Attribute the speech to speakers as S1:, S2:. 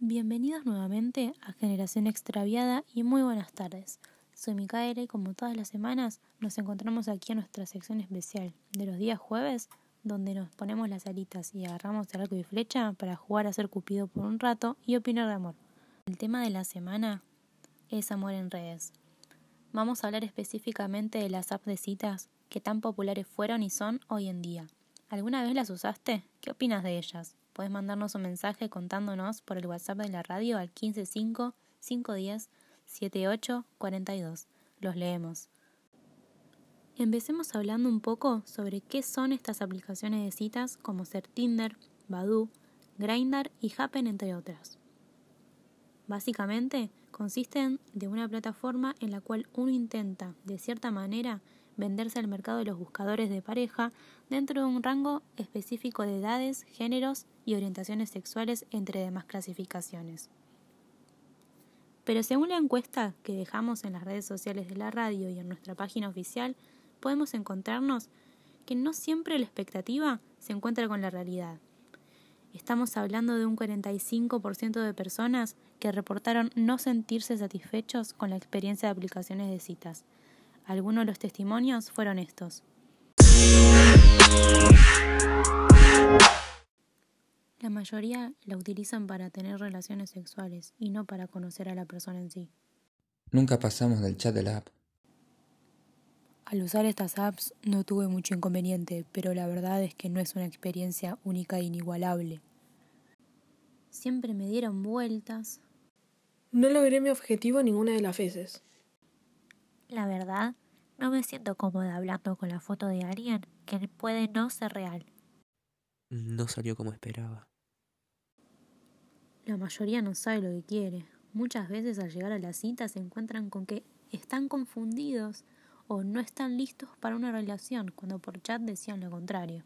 S1: Bienvenidos nuevamente a Generación Extraviada y muy buenas tardes. Soy Micaela y como todas las semanas nos encontramos aquí en nuestra sección especial de los días jueves donde nos ponemos las alitas y agarramos el arco y flecha para jugar a ser cupido por un rato y opinar de amor. El tema de la semana es amor en redes. Vamos a hablar específicamente de las apps de citas que tan populares fueron y son hoy en día. ¿Alguna vez las usaste? ¿Qué opinas de ellas? Puedes mandarnos un mensaje contándonos por el WhatsApp de la radio al 155 510 7842. Los leemos. Empecemos hablando un poco sobre qué son estas aplicaciones de citas como ser Tinder, Badoo, Grindr y Happen entre otras. Básicamente consisten de una plataforma en la cual uno intenta, de cierta manera, venderse al mercado de los buscadores de pareja dentro de un rango específico de edades, géneros y orientaciones sexuales, entre demás clasificaciones. Pero según la encuesta que dejamos en las redes sociales de la radio y en nuestra página oficial, podemos encontrarnos que no siempre la expectativa se encuentra con la realidad. Estamos hablando de un 45% de personas que reportaron no sentirse satisfechos con la experiencia de aplicaciones de citas, algunos de los testimonios fueron estos. La mayoría la utilizan para tener relaciones sexuales y no para conocer a la persona en sí.
S2: Nunca pasamos del chat de la app.
S1: Al usar estas apps no tuve mucho inconveniente, pero la verdad es que no es una experiencia única e inigualable. Siempre me dieron vueltas.
S3: No logré mi objetivo ninguna de las veces.
S4: La verdad, no me siento cómoda hablando con la foto de alguien que puede no ser real.
S5: No salió como esperaba.
S1: La mayoría no sabe lo que quiere. Muchas veces al llegar a la cita se encuentran con que están confundidos o no están listos para una relación cuando por chat decían lo contrario.